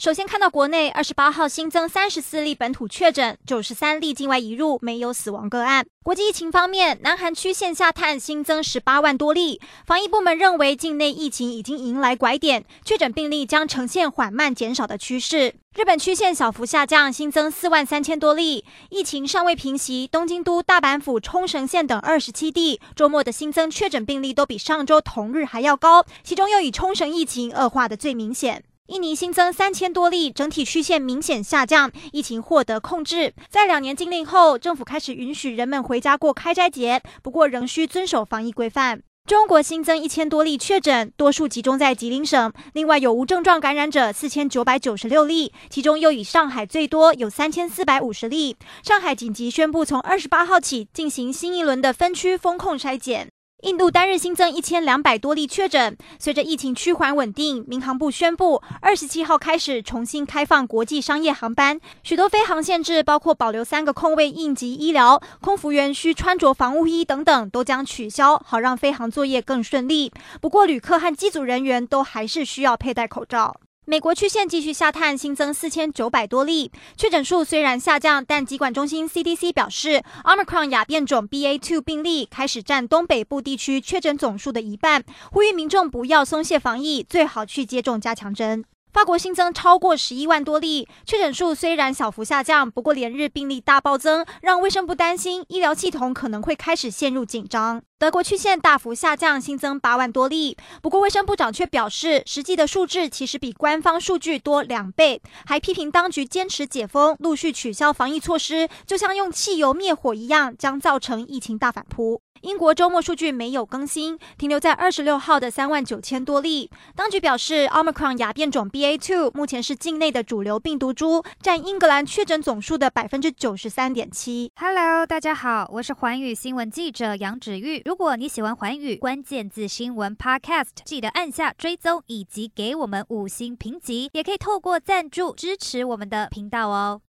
首先看到国内二十八号新增三十四例本土确诊，九十三例境外移入，没有死亡个案。国际疫情方面，南韩区线下探新增十八万多例，防疫部门认为境内疫情已经迎来拐点，确诊病例将呈现缓慢减少的趋势。日本曲线小幅下降，新增四万三千多例，疫情尚未平息。东京都、大阪府、冲绳县等二十七地周末的新增确诊病例都比上周同日还要高，其中又以冲绳疫情恶化的最明显。印尼新增三千多例，整体曲线明显下降，疫情获得控制。在两年禁令后，政府开始允许人们回家过开斋节，不过仍需遵守防疫规范。中国新增一千多例确诊，多数集中在吉林省，另外有无症状感染者四千九百九十六例，其中又以上海最多，有三千四百五十例。上海紧急宣布，从二十八号起进行新一轮的分区封控筛检。印度单日新增一千两百多例确诊，随着疫情趋缓稳定，民航部宣布二十七号开始重新开放国际商业航班，许多飞航限制，包括保留三个空位应急医疗、空服员需穿着防护衣等等，都将取消，好让飞航作业更顺利。不过，旅客和机组人员都还是需要佩戴口罩。美国曲线继续下探，新增四千九百多例，确诊数虽然下降，但疾管中心 CDC 表示，Omicron 亚变种 BA.2 病例开始占东北部地区确诊总数的一半，呼吁民众不要松懈防疫，最好去接种加强针。法国新增超过十一万多例，确诊数虽然小幅下降，不过连日病例大暴增，让卫生部担心医疗系统可能会开始陷入紧张。德国曲线大幅下降，新增八万多例，不过卫生部长却表示，实际的数字其实比官方数据多两倍，还批评当局坚持解封，陆续取消防疫措施，就像用汽油灭火一样，将造成疫情大反扑。英国周末数据没有更新，停留在二十六号的三万九千多例。当局表示，Omicron 亚变种 BA.2 目前是境内的主流病毒株，占英格兰确诊总数的百分之九十三点七。Hello，大家好，我是环宇新闻记者杨芷玉。如果你喜欢环宇关键字新闻 Podcast，记得按下追踪以及给我们五星评级，也可以透过赞助支持我们的频道哦。